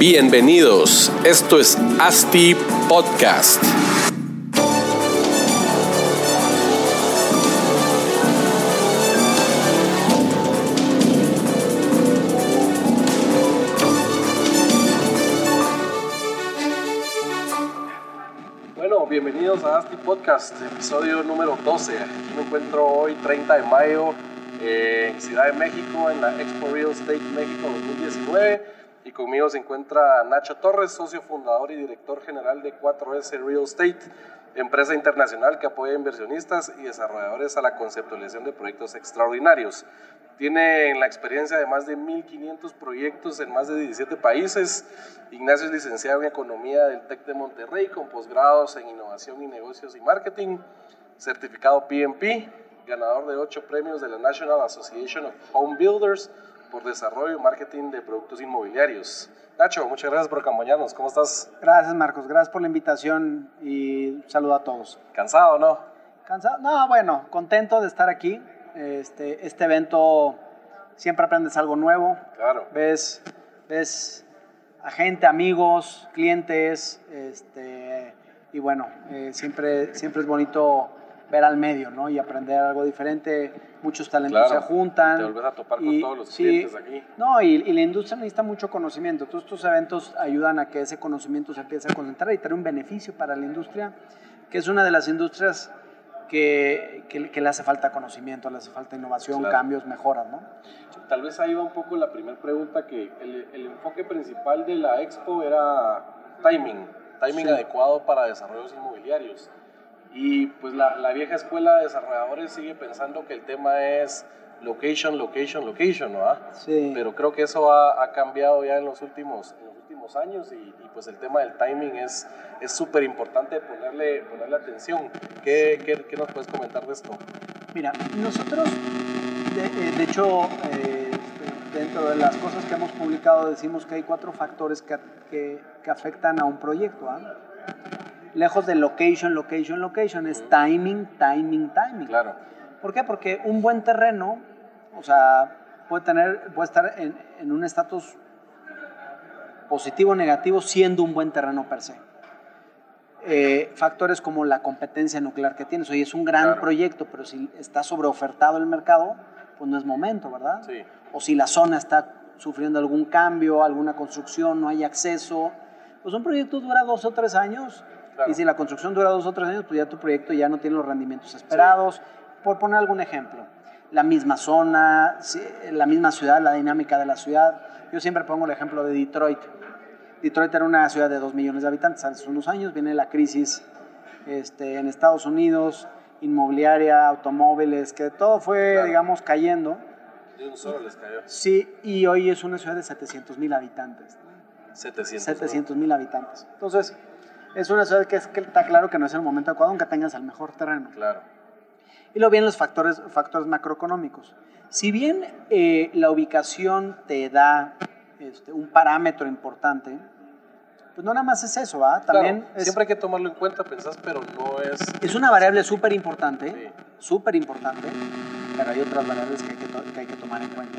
Bienvenidos, esto es ASTI Podcast. Bueno, bienvenidos a ASTI Podcast, episodio número 12. Aquí me encuentro hoy, 30 de mayo, eh, en Ciudad de México, en la Expo Real Estate México 2019 y conmigo se encuentra Nacho Torres, socio fundador y director general de 4S Real Estate, empresa internacional que apoya inversionistas y desarrolladores a la conceptualización de proyectos extraordinarios. Tiene la experiencia de más de 1.500 proyectos en más de 17 países. Ignacio es licenciado en Economía del TEC de Monterrey con posgrados en Innovación y Negocios y Marketing, certificado PMP, ganador de 8 premios de la National Association of Home Builders, por desarrollo y marketing de productos inmobiliarios. Nacho, muchas gracias por acompañarnos. ¿Cómo estás? Gracias, Marcos. Gracias por la invitación y saludo a todos. ¿Cansado o no? ¿Cansado? No, bueno, contento de estar aquí. Este, este evento siempre aprendes algo nuevo. Claro. Ves, ves a gente, amigos, clientes, este, y bueno, eh, siempre, siempre es bonito ver al medio, ¿no? Y aprender algo diferente. Muchos talentos se juntan. Te vuelves a topar con todos los clientes aquí. No, y, y, la industria necesita mucho conocimiento. Todos estos eventos ayudan a que ese conocimiento se empiece a concentrar y tener un beneficio para la industria, que es una de las industrias que, que, le hace falta conocimiento, le hace falta innovación, cambios, mejoras, ¿no? Tal vez ahí va un poco la primera pregunta, que el, el, enfoque principal de la expo era timing, timing adecuado para desarrollos inmobiliarios. Y pues la, la, vieja escuela de desarrolladores sigue pensando que el tema es location, location, location, ¿no? Sí. Pero creo que eso ha, ha, cambiado ya en los últimos, en los últimos años y, y pues el tema del timing es súper importante ponerle, ponerle atención. ¿Qué, qué, ¿Qué, nos puedes comentar de esto? Mira, nosotros, de, de hecho, eh, dentro de las cosas que hemos publicado decimos que hay cuatro factores que, que, que afectan a un proyecto. ¿ah? Lejos de location, location, location, es timing, timing, timing. Claro. ¿Por qué? Porque un buen terreno, o sea, puede, tener, puede estar en, en un estatus positivo o negativo siendo un buen terreno per se. Eh, factores como la competencia nuclear que tienes. Oye, es un gran Claro. proyecto, pero si está sobreofertado el mercado, pues no es momento, ¿verdad? Sí. O si la zona está sufriendo algún cambio, alguna construcción, no hay acceso, pues un proyecto dura dos o tres años. Claro. Y si la construcción dura dos o tres años, pues ya tu proyecto ya no tiene los rendimientos esperados. Por poner algún ejemplo, la misma zona, sí, la misma ciudad, la dinámica de la ciudad. Yo siempre pongo el ejemplo de Detroit. Detroit era una ciudad de dos millones de habitantes hace unos años, viene la crisis este, en Estados Unidos, inmobiliaria, automóviles, que todo fue, Claro. digamos, cayendo. De un solo les cayó. Sí, y hoy es una ciudad de 700 mil habitantes. 700. 700 mil habitantes. Entonces, es una ciudad que, es, que está claro que no es el momento adecuado, aunque tengas el mejor terreno. Claro. Y luego vienen los factores, factores macroeconómicos. Si bien eh, la ubicación te da este, un parámetro importante, pues no nada más es eso, ¿ah? También Claro, es, Siempre hay que tomarlo en cuenta, pensás, pero no es... es una variable súper importante, Sí. súper importante, pero hay otras variables que hay que, que hay que tomar en cuenta.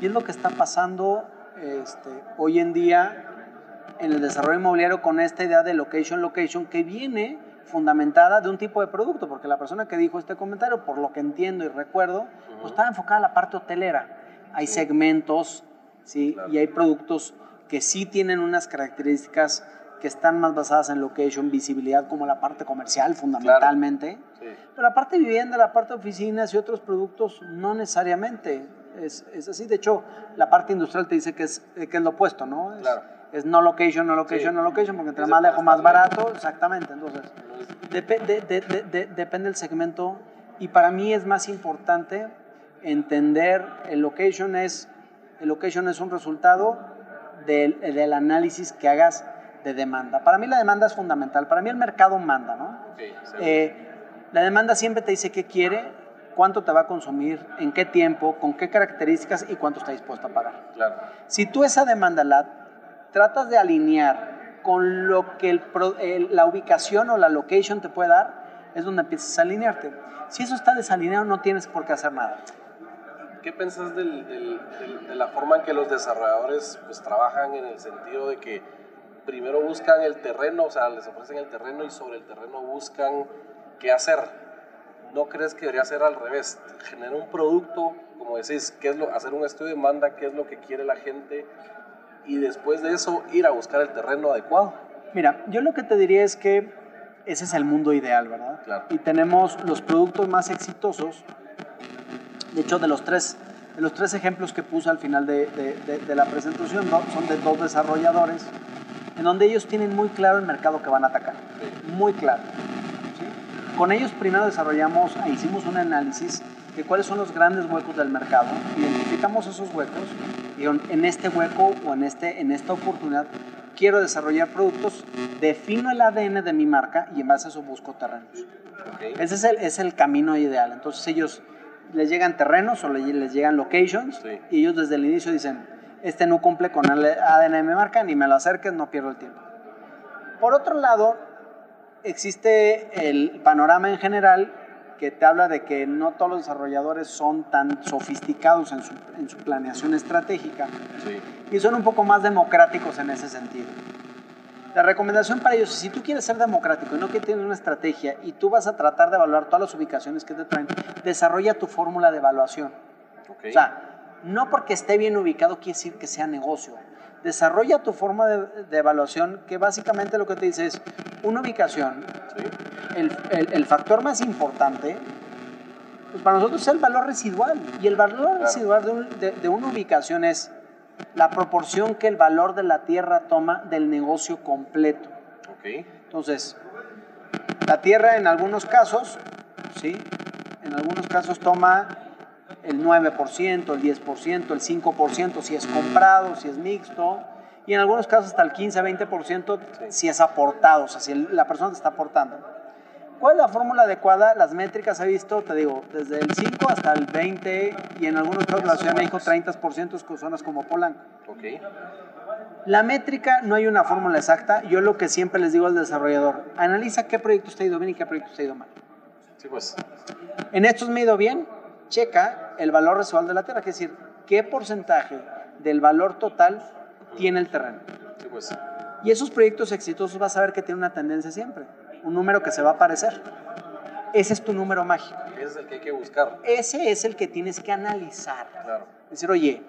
Y es lo que está pasando este, hoy en día en el desarrollo inmobiliario con esta idea de location, location, que viene fundamentada de un tipo de producto, porque la persona que dijo este comentario, por lo que entiendo y recuerdo, pues estaba enfocada a la parte hotelera. Hay Sí. segmentos, ¿sí? Claro. Y hay productos que sí tienen unas características que están más basadas en location, visibilidad, como la parte comercial fundamentalmente. Sí. Pero la parte vivienda, la parte oficinas y otros productos, no necesariamente. Es, es así. De hecho, la parte industrial te dice que es, eh, que es lo opuesto, ¿no? Es, Claro. es no location, no location, Sí. no location, porque entre más lejos, más barato. Exactamente. Entonces, No es- Depe- de- de- de- de- depende del segmento y para mí es más importante entender el location es el location es un resultado del, del análisis que hagas de demanda. Para mí la demanda es fundamental, para mí el mercado manda, ¿no? Sí. Eh, la demanda siempre te dice qué quiere, cuánto te va a consumir, en qué tiempo, con qué características y cuánto está dispuesto a pagar. claro. Si tú esa demanda la tratas de alinear con lo que el pro- el- la ubicación o la location te puede dar, es donde empiezas a alinearte. Si eso está desalineado, no tienes por qué hacer nada. ¿qué pensás del, del, de la forma en que los desarrolladores pues, trabajan en el sentido de que primero buscan el terreno, o sea, les ofrecen el terreno y sobre el terreno buscan qué hacer? ¿No crees que debería ser al revés? Generar un producto, como decís, qué es lo, hacer un estudio de demanda, qué es lo que quiere la gente y después de eso ir a buscar el terreno adecuado. Mira, yo lo que te diría es que ese es el mundo ideal, ¿verdad? Claro. Y tenemos los productos más exitosos. De hecho, de los tres, de los tres ejemplos que puse al final de, de, de, la presentación son de dos desarrolladores, en donde ellos tienen muy claro el mercado que van a atacar. Muy claro. Con ellos primero desarrollamos, e hicimos un análisis de cuáles son los grandes huecos del mercado, identificamos esos huecos y en este hueco o en, este, en esta oportunidad quiero desarrollar productos, defino el ADN de mi marca y en base a eso busco terrenos. Okay. Ese es el, es el camino ideal. Entonces ellos les llegan terrenos o les llegan locations Sí. y ellos desde el inicio dicen, este no cumple con el ADN de mi marca, ni me lo acerques, no pierdo el tiempo. Por otro lado, existe el panorama en general que te habla de que no todos los desarrolladores son tan sofisticados en su, en su planeación estratégica Sí. y son un poco más democráticos en ese sentido. La recomendación para ellos, si tú quieres ser democrático y no que tienes una estrategia y tú vas a tratar de evaluar todas las ubicaciones que te traen, desarrolla tu fórmula de evaluación. Ok. O sea, no porque esté bien ubicado quiere decir que sea negocio. Desarrolla tu forma de, de evaluación que básicamente lo que te dice es una ubicación, sí. el, el, el factor más importante, pues para nosotros es el valor residual. Y el valor Claro. residual de, un- de- de una ubicación es la proporción que el valor de la tierra toma del negocio completo. Ok. Entonces, la tierra en algunos casos, ¿sí? En algunos casos toma el 9%, el 10%, el 5% si es comprado, si es mixto, y en algunos casos hasta el 15-20% si es aportado, o sea, si la persona te está aportando. ¿Cuál es la fórmula adecuada? Las métricas he visto, te digo, desde el 5 hasta el 20 y en algunos casos la Ciudad de México 30% con zonas como Polanco. Ok. La métrica no hay una fórmula exacta. Yo lo que siempre les digo al desarrollador, analiza qué proyecto está ido bien y qué proyecto está ido mal. Sí, pues. En estos me he ido bien, checa el valor residual de la tierra, que es decir, qué porcentaje del valor total tiene el terreno. Sí, pues. Y esos proyectos exitosos vas a ver que tienen una tendencia siempre, un número que se va a aparecer. Ese es tu número mágico. Ese es el que hay que buscar. Ese es el que tienes que analizar. Claro. Decir, oye,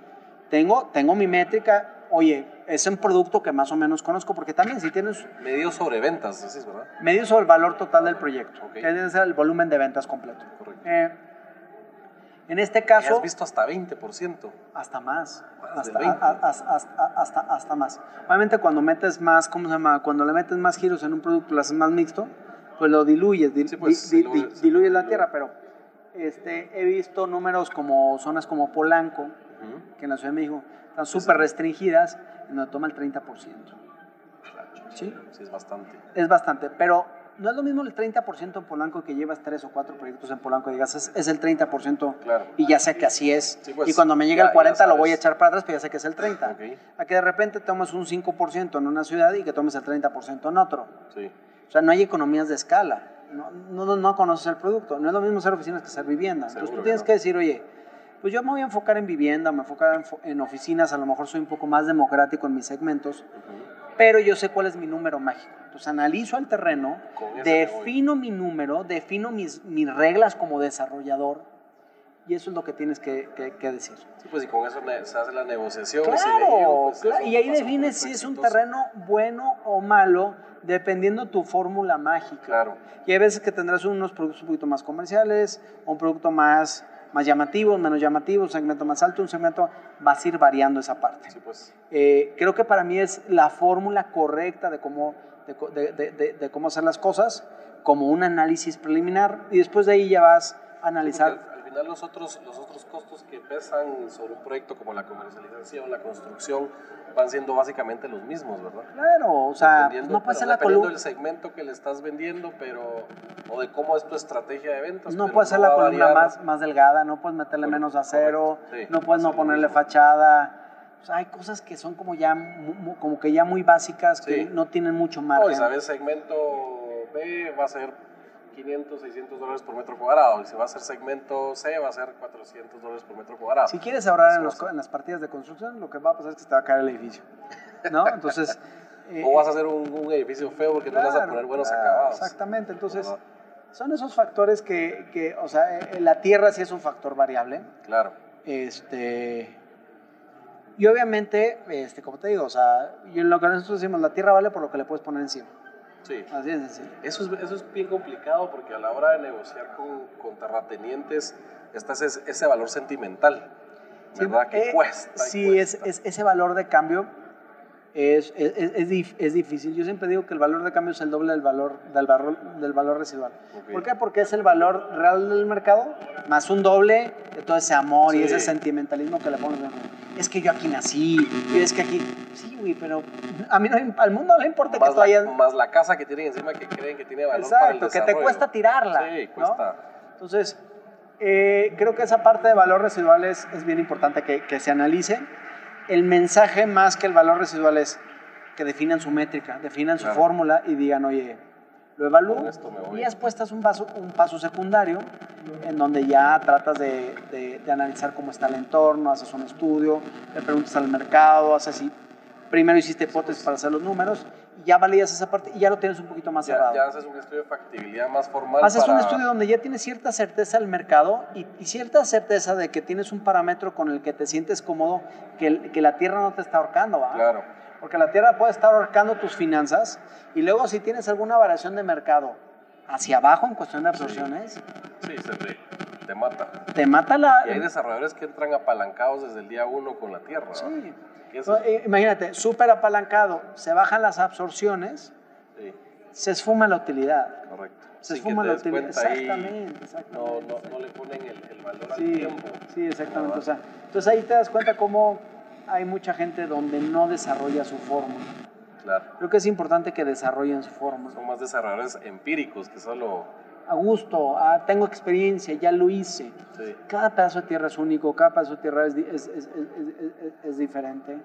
tengo, tengo mi métrica, oye, es un producto que más o menos conozco, porque también si tienes Medido sobre ventas, decís, ¿verdad? medio sobre el valor total del proyecto, Ok. que debe ser el volumen de ventas completo. Correcto. Eh, en este Y caso, has visto hasta 20%. hasta más, Más hasta, del 20. a- a- hasta, hasta, hasta más. Obviamente cuando metes más, ¿cómo se llama? Cuando le metes más giros en un producto, lo haces más mixto, pues lo diluyes, dil- Sí, pues, di- di- diluye- di- se diluyes la tierra, pero este, he visto números como zonas como Polanco, Ujú. que en la Ciudad de México están súper restringidas, en donde toma el 30%. ¿Sí? Sí, es bastante. Es bastante, pero no es lo mismo el 30% en Polanco que llevas tres o cuatro proyectos en Polanco y digas, es, es el 30% Claro. y ya sé que así es. Sí, pues, y cuando me llega el 40 ya lo voy a echar para atrás, pero ya sé que es el 30. Ok. A que de repente tomes un 5% en una ciudad y que tomes el 30% en otro. Sí. O sea, no hay economías de escala. No, no, no conoces el producto. No es lo mismo ser oficinas que ser vivienda. Entonces Seguro tú que tienes no. que decir, oye, pues yo me voy a enfocar en vivienda, me voy a enfocar en, oficinas, a lo mejor soy un poco más democrático en mis segmentos. Pero yo sé cuál es mi número mágico. Entonces analizo el terreno, defino mi número, defino mis, mis reglas como desarrollador y eso es lo que tienes que, que- que decir. Sí, pues y con eso se hace la negociación. y si Claro, digo, pues, claro, y ahí defines si es un terreno bueno o malo, dependiendo tu fórmula mágica. Claro. Y hay veces que tendrás unos productos un poquito más comerciales, un producto más, más llamativo, menos llamativo, un segmento más alto, un segmento, vas a ir variando esa parte. Sí, pues. Eh, creo que para mí es la fórmula correcta de cómo, de, co- de- de- de- de cómo hacer las cosas, como un análisis preliminar, y después de ahí ya vas a analizar. Final los otros, los otros costos que pesan sobre un proyecto como la comercialización, la construcción, van siendo básicamente los mismos, ¿verdad? Claro, o sea, Dependiendo- no puede ser la columna. del segmento que le estás vendiendo, pero o de cómo es tu estrategia de ventas. No puede ser va la columna más, más delgada, no puedes meterle Correcto, menos acero, sí, no puedes no ponerle mismo. fachada. O sea, hay cosas que son como ya, como que ya muy básicas, que Sí. no tienen mucho No, y margen. sabes, segmento B va a ser 500, 600 dólares por metro cuadrado. Y si va a ser segmento C, va a ser 400 dólares por metro cuadrado. Si quieres ahorrar en, los las partidas de construcción, lo que va a pasar es que se te va a caer el edificio. ¿No? Entonces. eh, O vas a hacer un, un edificio feo porque no le vas a Claro, poner buenos claro, acabados. Exactamente, entonces ¿Verdad? son esos factores que, que, o sea, eh, la tierra sí es un factor variable. Claro. Este, y obviamente, este, como te digo, o sea, y en lo que nosotros decimos, la tierra vale por lo que le puedes poner encima. Sí. Así de sencillo. Eso es, eso es bien complicado porque a la hora de negociar con, con terratenientes está ese, ese valor sentimental. Sí, ¿Verdad? que eh, cuesta. Sí, es, cuesta. es- ese valor de cambio es, es, es- es dif- es difícil. Yo siempre digo que el valor de cambio es el doble del valor, del valor, del valor residual. Ok. ¿Por qué? Porque es el valor real del mercado más un doble de todo ese amor y ese sentimentalismo que le pones. Es que yo aquí nací, y es que aquí... Sí, güey, pero a mí no, al mundo no le importa que más, tú la, hayas... más la casa que tienen encima que creen que tiene valor para el Exacto, que te cuesta tirarla. Sí, ¿no? cuesta. Entonces, eh, creo que esa parte de valor residual es, es bien importante que, que se analice. El mensaje más que el valor residual es que definan su métrica, definan su Claro. fórmula y digan, oye, lo evalúo. Y después estás un paso, un paso secundario en donde ya tratas de, de- de analizar cómo está el entorno, haces un estudio, le preguntas al mercado, haces así. Primero hiciste hipótesis para hacer los números ya validas esa parte y ya lo tienes un poquito más Ya, cerrado. ya haces un estudio de factibilidad más formal. Haces para... un estudio donde ya tienes cierta certeza del mercado y, y cierta certeza de que tienes un parámetro con el que te sientes cómodo, que, que la tierra no te está ahorcando, ¿va? Claro. Porque la tierra puede estar ahorcando tus finanzas y luego si tienes alguna variación de mercado hacia abajo en cuestión de absorciones, Sí, se te, te mata. te mata la... Y hay desarrolladores que entran apalancados desde el día uno con la tierra. Sí. Eh, Imagínate, súper apalancado, se bajan las absorciones, sí, se esfuma la utilidad. correcto. Se que esfuma la utilidad. Exactamente, exactamente. No, no, no le ponen el, el valor al Sí, tiempo. sí, exactamente. O sea, entonces ahí te das cuenta cómo hay mucha gente donde no desarrolla su fórmula. Claro. Creo que es importante que desarrollen su fórmula. Son más desarrolladores empíricos que solo. A gusto, ah, tengo experiencia, ya lo hice. Sí, Cada pedazo de tierra es único, cada pedazo de tierra es, es, es- es- diferente.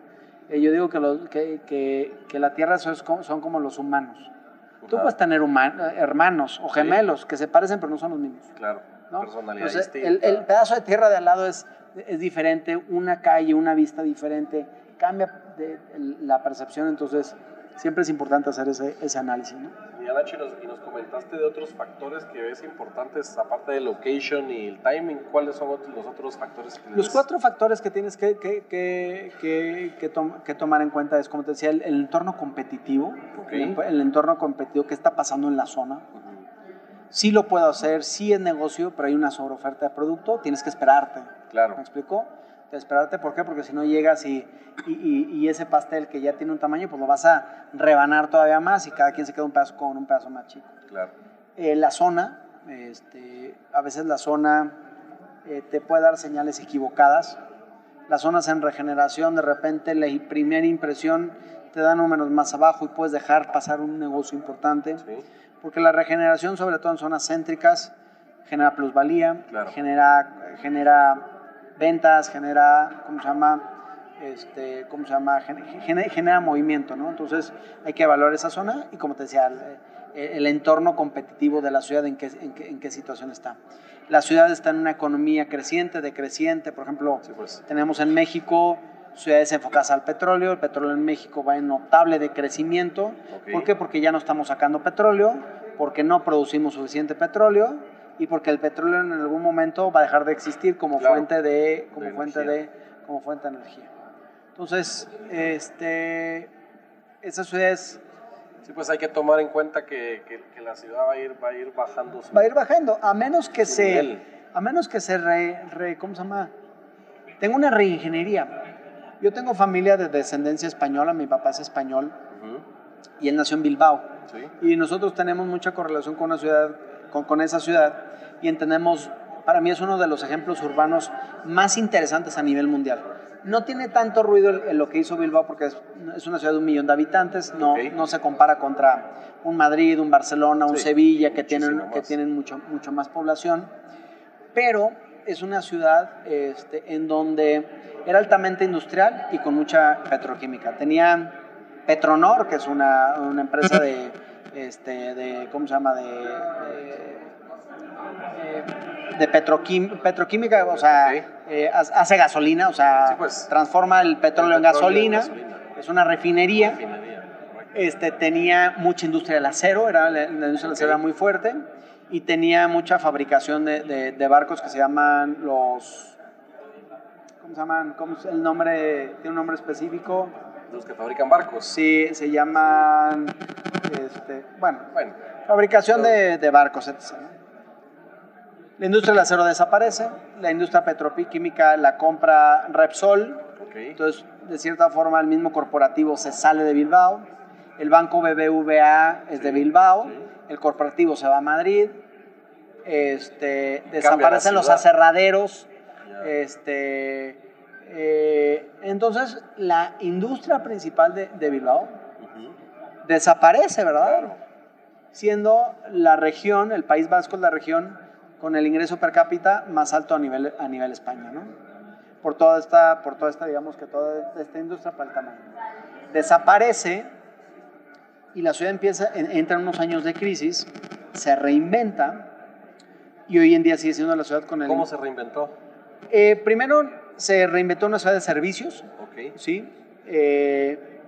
Eh, yo digo que, los- que, que- que la tierra son, como- son como los humanos. Tú Ajá. puedes tener human- eh, hermanos o gemelos que se parecen pero no son los mismos. claro. ¿no? Personalidad Entonces, distinta. el, el pedazo de tierra de al lado es, es diferente, una calle, una vista diferente, cambia de- el- la percepción, entonces siempre es importante hacer ese, ese análisis. ¿no? Y Nacho, y nos, y nos comentaste de otros factores que ves importantes, aparte del location y el timing. ¿Cuáles son otros- los otros factores que Los cuatro factores que tienes que, que, que, que, que tom- que tomar en cuenta es, como te decía, el, el entorno competitivo, Ok. el, el entorno competitivo, qué está pasando en la zona. Ujú. Sí lo puedo hacer, sí es negocio, pero hay una sobreoferta de producto, tienes que esperarte. Claro. ¿Me explico? De esperarte, ¿por qué? Porque si no llegas y, y, y- y ese pastel que ya tiene un tamaño, pues lo vas a rebanar todavía más y cada quien se queda un pedazo con un pedazo más chico. Claro. Eh, la zona, este, a veces la zona eh, te puede dar señales equivocadas. Las zonas en regeneración, de repente la primera impresión te da números más abajo y puedes dejar pasar un negocio importante. Sí. Porque la regeneración, sobre todo en zonas céntricas, genera plusvalía, Claro. genera, genera ventas, genera, ¿cómo se llama? Este, ¿cómo se llama? Gen- Genera, genera movimiento, ¿no? Entonces hay que evaluar esa zona y, como te decía, el, el entorno competitivo de la ciudad, en qué, en, qué, en qué situación está. La ciudad está en una economía creciente, decreciente, por ejemplo, Sí, pues. tenemos en México ciudades enfocadas al petróleo, el petróleo en México va en notable decrecimiento. Ok. ¿Por qué? Porque ya no estamos sacando petróleo, porque no producimos suficiente petróleo y porque el petróleo en algún momento va a dejar de existir como Claro. fuente de como De fuente energía. de como fuente de energía. Entonces, este esas ciudades Sí, pues hay que tomar en cuenta que, que- que la ciudad va a ir, va a ir bajando su... va a ir bajando a menos que se nivel. a menos que se re, re- ¿cómo se llama? Tengo una reingeniería. Yo tengo familia de descendencia española, mi papá es español Ujú. y él nació en Bilbao. Sí. Y nosotros tenemos mucha correlación con una ciudad, con, con esa ciudad, y entendemos, para mí es uno de los ejemplos urbanos más interesantes a nivel mundial. No tiene tanto ruido el lo que hizo Bilbao porque es, es una ciudad de un millón de habitantes, no, no se compara contra un Madrid, un Barcelona, un Sí, Sevilla que tienen, que tienen mucho, mucho más población, pero es una ciudad este, en donde era altamente industrial y con mucha petroquímica. Tenía Petronor, que es una, una empresa de, este, de, ¿cómo se llama? De, de, de petroquim- petroquímica, o sea, eh, hace gasolina, o sea, Sí, pues. transforma el petróleo, en, Petróleo en gasolina. gasolina. Es una refinería. Este, tenía mucha industria del acero, era, la, la industria del acero era muy fuerte, y tenía mucha fabricación de, de- de barcos que se llaman los... ¿Cómo se llaman? ¿Cómo es el nombre? ¿Tiene un nombre específico? Los que fabrican barcos. Sí, se llaman... Este, bueno, Bueno, fabricación de, de barcos, etc. La industria del acero desaparece, la industria petroquímica la compra Repsol, entonces, de cierta forma, el mismo corporativo se sale de Bilbao. El banco BBVA es de Bilbao. El corporativo se va a Madrid. Este, desaparecen los aserraderos. Este, eh, entonces, la industria principal de, de Bilbao Ujú. desaparece, ¿verdad? Claro. Siendo la región, el País Vasco es la región con el ingreso per cápita más alto a nivel, a nivel España, ¿no? Por toda esta, por toda esta, digamos que toda esta industria para el tamaño. Desaparece y la ciudad empieza, en- entra en unos años de crisis, se reinventa y hoy en día sigue siendo la ciudad con el... ¿Cómo se reinventó? Eh, primero se reinventó una ciudad de servicios. ¿sí? Eh,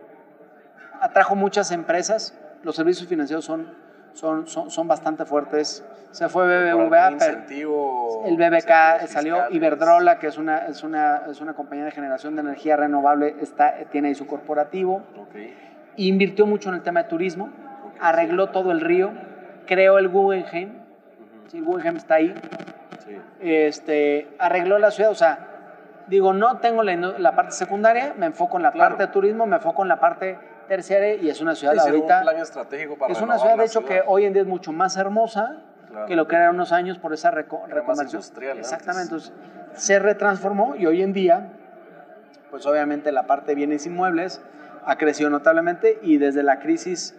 atrajo muchas empresas, los servicios financieros son, son, son, son bastante fuertes. Se fue ¿Por BBVA, incentivo, el BBK salió, fiscales? Iberdrola, que es una, es, una, es una compañía de generación de energía renovable, está, tiene ahí su corporativo. Invirtió mucho en el tema de turismo, arregló todo el río, creó el Guggenheim, sí, Guggenheim está ahí, Sí. este, arregló la ciudad, o sea, digo, no tengo la, la parte secundaria, me enfoco en la Claro. parte de turismo, me enfoco en la parte terciaria y es una ciudad Sí, ahorita, un plan estratégico para es una ciudad de hecho que ciudad. hoy en día es mucho más hermosa Claro. que lo que era unos años por esa reco- Era más reconversión. industrial Exactamente, antes. entonces se retransformó y hoy en día, pues obviamente la parte de bienes inmuebles ha crecido notablemente y desde la crisis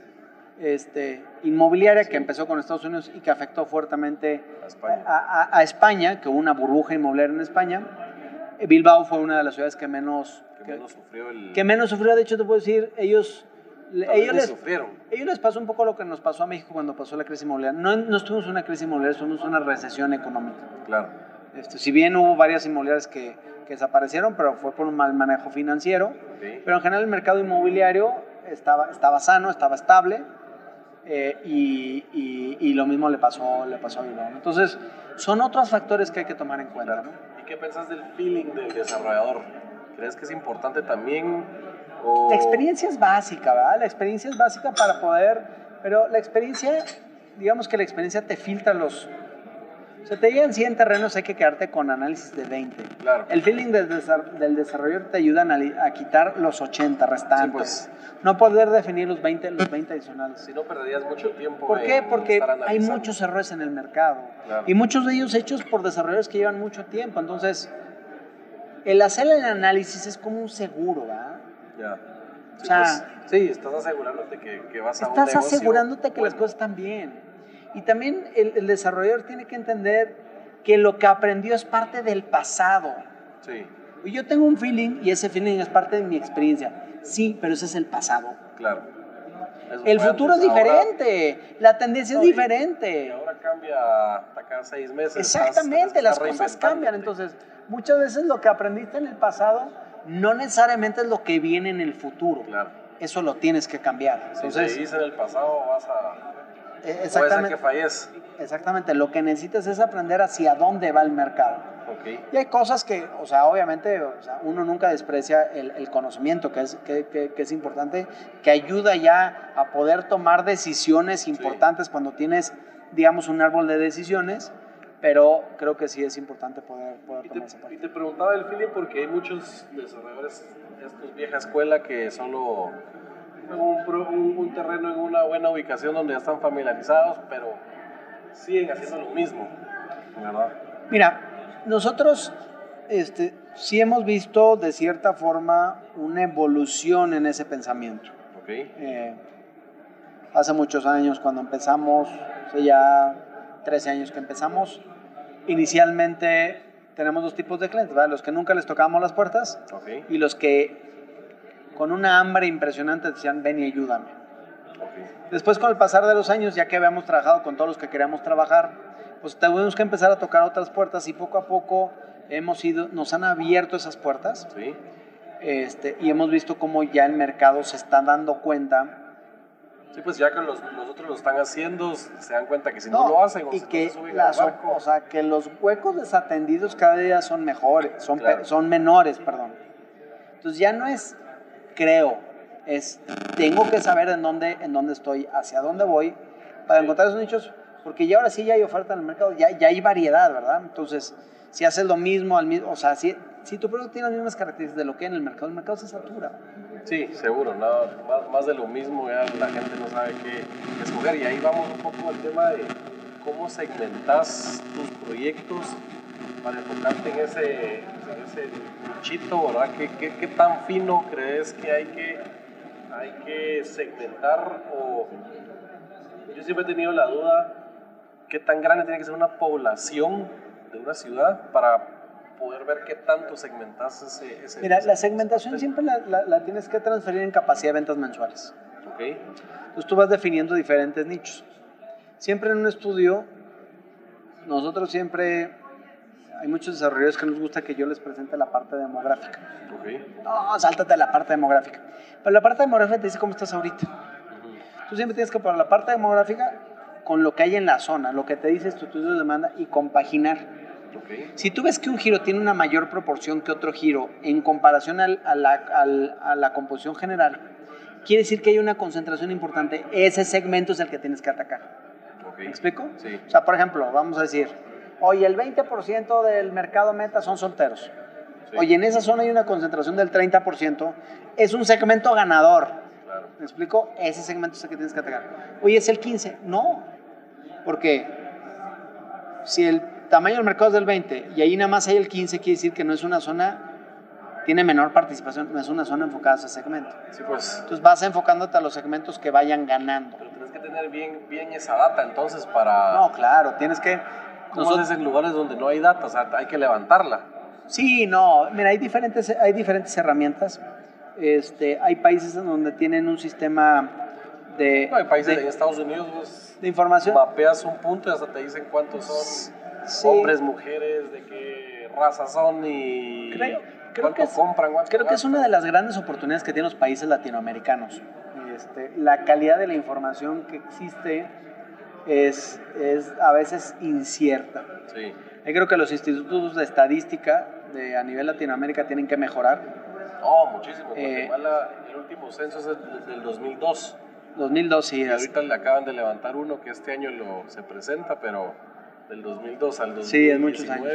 este, inmobiliaria que empezó con Estados Unidos y que afectó fuertemente A España. a, a- a España, que hubo una burbuja inmobiliaria en España, Bilbao fue una de las ciudades que menos, que que, menos sufrió el... que menos sufrió. De hecho, te puedo decir, ellos, ellos les, sufrieron. ellos les pasó un poco lo que nos pasó a México cuando pasó la crisis inmobiliaria. No, no estuvimos en una crisis inmobiliaria, estuvimos en una recesión económica. Claro. Este, si bien hubo varias inmobiliarias que, que desaparecieron, pero fue por un mal manejo financiero. Ok. Pero en general el mercado inmobiliario estaba, estaba sano, estaba estable. eh, y, y- y lo mismo le pasó, le pasó a Bilbao. Entonces, son otros factores que hay que tomar en cuenta. ¿no? ¿Y qué pensás del feeling del desarrollador? ¿Crees que es importante también? O... La experiencia es básica, ¿verdad? La experiencia es básica para poder, pero la experiencia, digamos que la experiencia te filtra los... O sea, te llegan 100 terrenos, hay que quedarte con análisis de 20. Claro. El feeling del, desa- del desarrollador te ayuda a, quitar los 80 restantes. pues. No poder definir los 20, los 20 adicionales. Si no perderías mucho tiempo ¿Por qué? Porque hay muchos errores en el mercado. Claro. Y muchos de ellos hechos por desarrolladores que llevan mucho tiempo. Entonces, el hacer el análisis es como un seguro, ¿verdad? Ya. O Sí, sea, pues, sí, estás asegurándote que, que vas a un Estás asegurándote que las cosas están bien. Y también el, el desarrollador tiene que entender que lo que aprendió es parte del pasado. Sí, Y yo tengo un feeling y ese feeling es parte de mi experiencia. Sí, pero ese es el pasado. claro. Eso El futuro es ahora- diferente. La tendencia No, es diferente. Y ahora cambia hasta cada seis meses. Exactamente, estás las cosas cambian. Entonces, muchas veces lo que aprendiste en el pasado no necesariamente es lo que viene en el futuro. Claro. Eso lo tienes que cambiar. Si Entonces, seguís en el pasado, vas a. eh, Puede ser exactamente. que falles. Exactamente, lo que necesitas es aprender hacia dónde va el mercado. Ok. Y hay cosas que, o sea, obviamente, o sea, uno nunca desprecia el, el conocimiento, que es, que, que- que es importante, que ayuda ya a poder tomar decisiones importantes cuando tienes, digamos, un árbol de decisiones, pero creo que sí es importante poder, poder Y tomar esa te, y parte. te preguntaba el feeling porque hay muchos desarrolladores, estos vieja escuela, que solo un, terreno en una buena ubicación donde ya están familiarizados, pero siguen haciendo lo mismo, ¿verdad? Mira, nosotros este, sí hemos visto de cierta forma una evolución en ese pensamiento. Ok. Eh, hace muchos años cuando empezamos, hace ya 13 años que empezamos, inicialmente tenemos dos tipos de clientes, ¿verdad? los que nunca les tocábamos las puertas y los que con una hambre impresionante decían, ven y ayúdame. Después, con el pasar de los años, ya que habíamos trabajado con todos los que queríamos trabajar, pues tuvimos que empezar a tocar otras puertas y poco a poco hemos ido, nos han abierto esas puertas Sí. este, y hemos visto cómo ya el mercado se está dando cuenta Sí, pues ya que los, los otros lo están haciendo, se dan cuenta que si no, lo hacen o y no que se suben las, barco, o sea, que los huecos desatendidos cada día son mejores, son, pe- Claro. son menores, perdón. Entonces ya no es creo, es tengo que saber en dónde, en dónde estoy, hacia dónde voy, para encontrar esos nichos, porque ya ahora sí ya hay oferta en el mercado, ya, ya hay variedad, ¿verdad? Entonces, si haces lo mismo, al o sea, si, si tu producto tiene las mismas características de lo que hay en el mercado, el mercado se satura. Sí, seguro, nada, más, más de lo mismo, ya la gente no sabe qué escoger. Y ahí vamos un poco al tema de cómo segmentas tus proyectos para enfocarte en ese, en ese nichito, ¿verdad? ¿Qué, qué, qué tan fino crees que hay que, hay que segmentar? O yo siempre he tenido la duda, ¿qué tan grande tiene que ser una población de una ciudad para poder ver qué tanto segmentas ese, ese Mira, ese- la segmentación siempre la, la- la tienes que transferir en capacidad de ventas mensuales. Ok, Entonces tú vas definiendo diferentes nichos. Siempre en un estudio, nosotros siempre, hay muchos desarrolladores que nos gusta que yo les presente la parte demográfica. ok. No, sáltate la parte demográfica. Pero la parte demográfica te dice cómo estás ahorita. Tú siempre tienes que poner la parte demográfica con lo que hay en la zona, lo que te dice tu estudio de demanda y compaginar. Ok, Si tú ves que un giro tiene una mayor proporción que otro giro en comparación al- a, la, al- a la composición general, quiere decir que hay una concentración importante. Ese segmento es el que tienes que atacar. ok. ¿Me explico? Sí. O sea, por ejemplo, vamos a decir, oye, el 20% del mercado meta son solteros. Sí. Oye, en esa zona hay una concentración del 30%. Es un segmento ganador. Claro. ¿Me explico? Ese segmento es el que tienes que atacar. Oye, ¿es el 15? No. Porque si el tamaño del mercado es del 20 y ahí nada más hay el 15, quiere decir que no es una zona, tiene menor participación, no es una zona enfocada a ese segmento. Sí, pues. Entonces vas enfocándote a los segmentos que vayan ganando. Pero tienes que tener bien, bien esa data entonces para. No, claro, tienes que... ¿Cómo nosotros- haces en lugares donde no hay data? O sea, hay que levantarla. Sí, no, mira, hay diferentes, hay diferentes herramientas. Este, hay países en donde tienen un sistema de, No, hay países de, en Estados Unidos, vos de información. mapeas un punto y hasta te dicen cuántos son Sí. hombres, mujeres, de qué raza son y Creo, creo cuánto que es, compran. creo que es una de las grandes oportunidades que tienen los países latinoamericanos. Este, la calidad de la información que existe es, es a veces incierta. Sí, Yo creo que los institutos de estadística de, a nivel Latinoamérica tienen que mejorar. no, muchísimo. Eh, Guatemala, el último censo es el del 2002. 2002 sí, Y es- ahorita le acaban de levantar uno que este año lo, se presenta, pero del 2002 al 2019. Sí, es muchos años.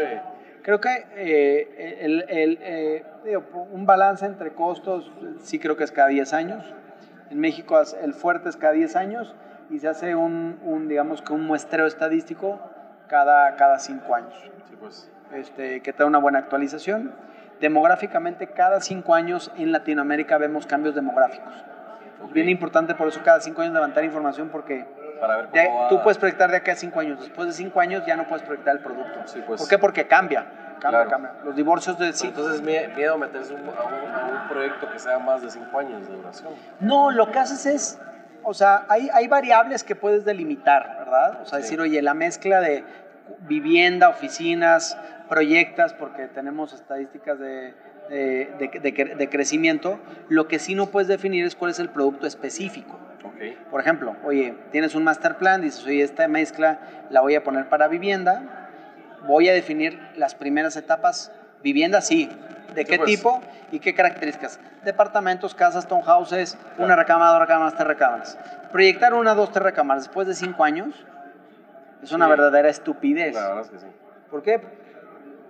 Creo que eh, el, el, eh, digo, un balance entre costos sí creo que es cada 10 años. En México el fuerte es cada 10 años y se hace un, un, digamos que un muestreo estadístico cada, cada 5 años, Sí, pues. este, que te da una buena actualización. Demográficamente, cada 5 años en Latinoamérica vemos cambios demográficos. Es bien importante por eso cada 5 años levantar información porque Para ver de- va. tú puedes proyectar de aquí a 5 años. Después de 5 años ya no puedes proyectar el producto. Sí, pues. ¿Por qué? Porque cambia. Cambia, Claro. cambia. Los divorcios de sí. Entonces, mie- miedo meterse un- a, un, a un proyecto que sea más de 5 años de duración. No, lo que haces es, o sea, hay, hay variables que puedes delimitar, ¿verdad? O sea, Sí. decir, oye, la mezcla de vivienda, oficinas, proyectas, porque tenemos estadísticas de, de, de- de cre- de crecimiento, lo que sí no puedes definir es cuál es el producto específico. Ok. Por ejemplo, oye, tienes un master plan, dices, oye, esta mezcla la voy a poner para vivienda, voy a definir las primeras etapas, vivienda sí, ¿de qué pues. tipo y qué características? Departamentos, casas, townhouses, una recámara, dos recámaras, tres recámaras. Proyectar una, dos, tres recámaras después de cinco años es una Sí. verdadera estupidez. La verdad es que sí. ¿Por qué?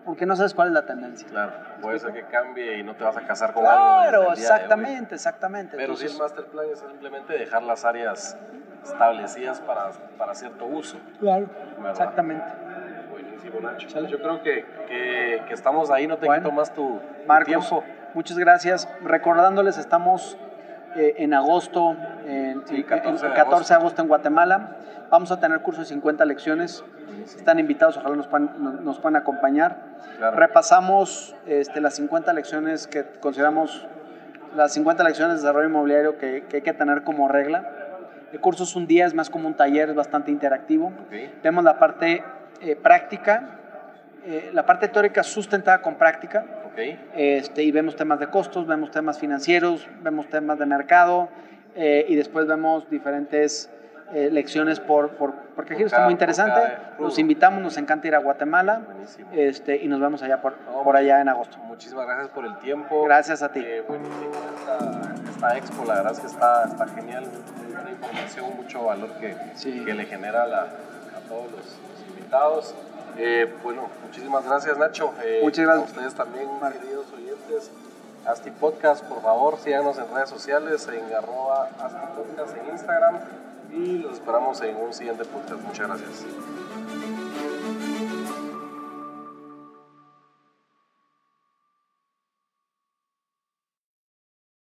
Porque no sabes cuál es la tendencia. Claro. Puede ser que cambie y no te vas a casar con algo. Claro, hoy. exactamente, exactamente. Pero Entonces, el master plan es simplemente dejar las áreas establecidas para, para cierto uso. claro, ¿verdad? exactamente. Nacho. Sale. Yo creo que, que, que estamos ahí, no te Bueno. quito más tu, Marcos, tiempo. muchas gracias. Recordándoles, estamos eh, en agosto, en, Sí, en- 14 de en 14 de agosto en Guatemala. Vamos a tener curso de 50 lecciones. Están invitados, ojalá nos puedan, nos, nos puedan acompañar. Claro. Repasamos este, las 50 lecciones que consideramos las 50 lecciones de desarrollo inmobiliario que, que hay que tener como regla. de cursos un día, es más como un taller, es bastante interactivo. Ok. Vemos la parte eh, práctica, eh, la parte teórica sustentada con práctica, Ok. este, y vemos temas de costos, vemos temas financieros, vemos temas de mercado, eh, y después vemos diferentes eh, lecciones por, por porque aquí Por está muy interesante. Nos invitamos, nos encanta ir a Guatemala, Buenísimo. este, y nos vemos allá por, No, por allá en agosto. Muchísimas gracias por el tiempo. Gracias a ti. Buenísimo esta, esta expo, la verdad es que está, está genial, muy buena información, mucho valor que, Sí. que le genera a, la- a todos los invitados. Eh, bueno, muchísimas gracias Nacho. Eh, Muchas gracias. A ustedes también, queridos oyentes. Asti Podcast, por favor, síganos en redes sociales, en arroba Asti Podcast en Instagram y los esperamos en un siguiente podcast. Muchas gracias.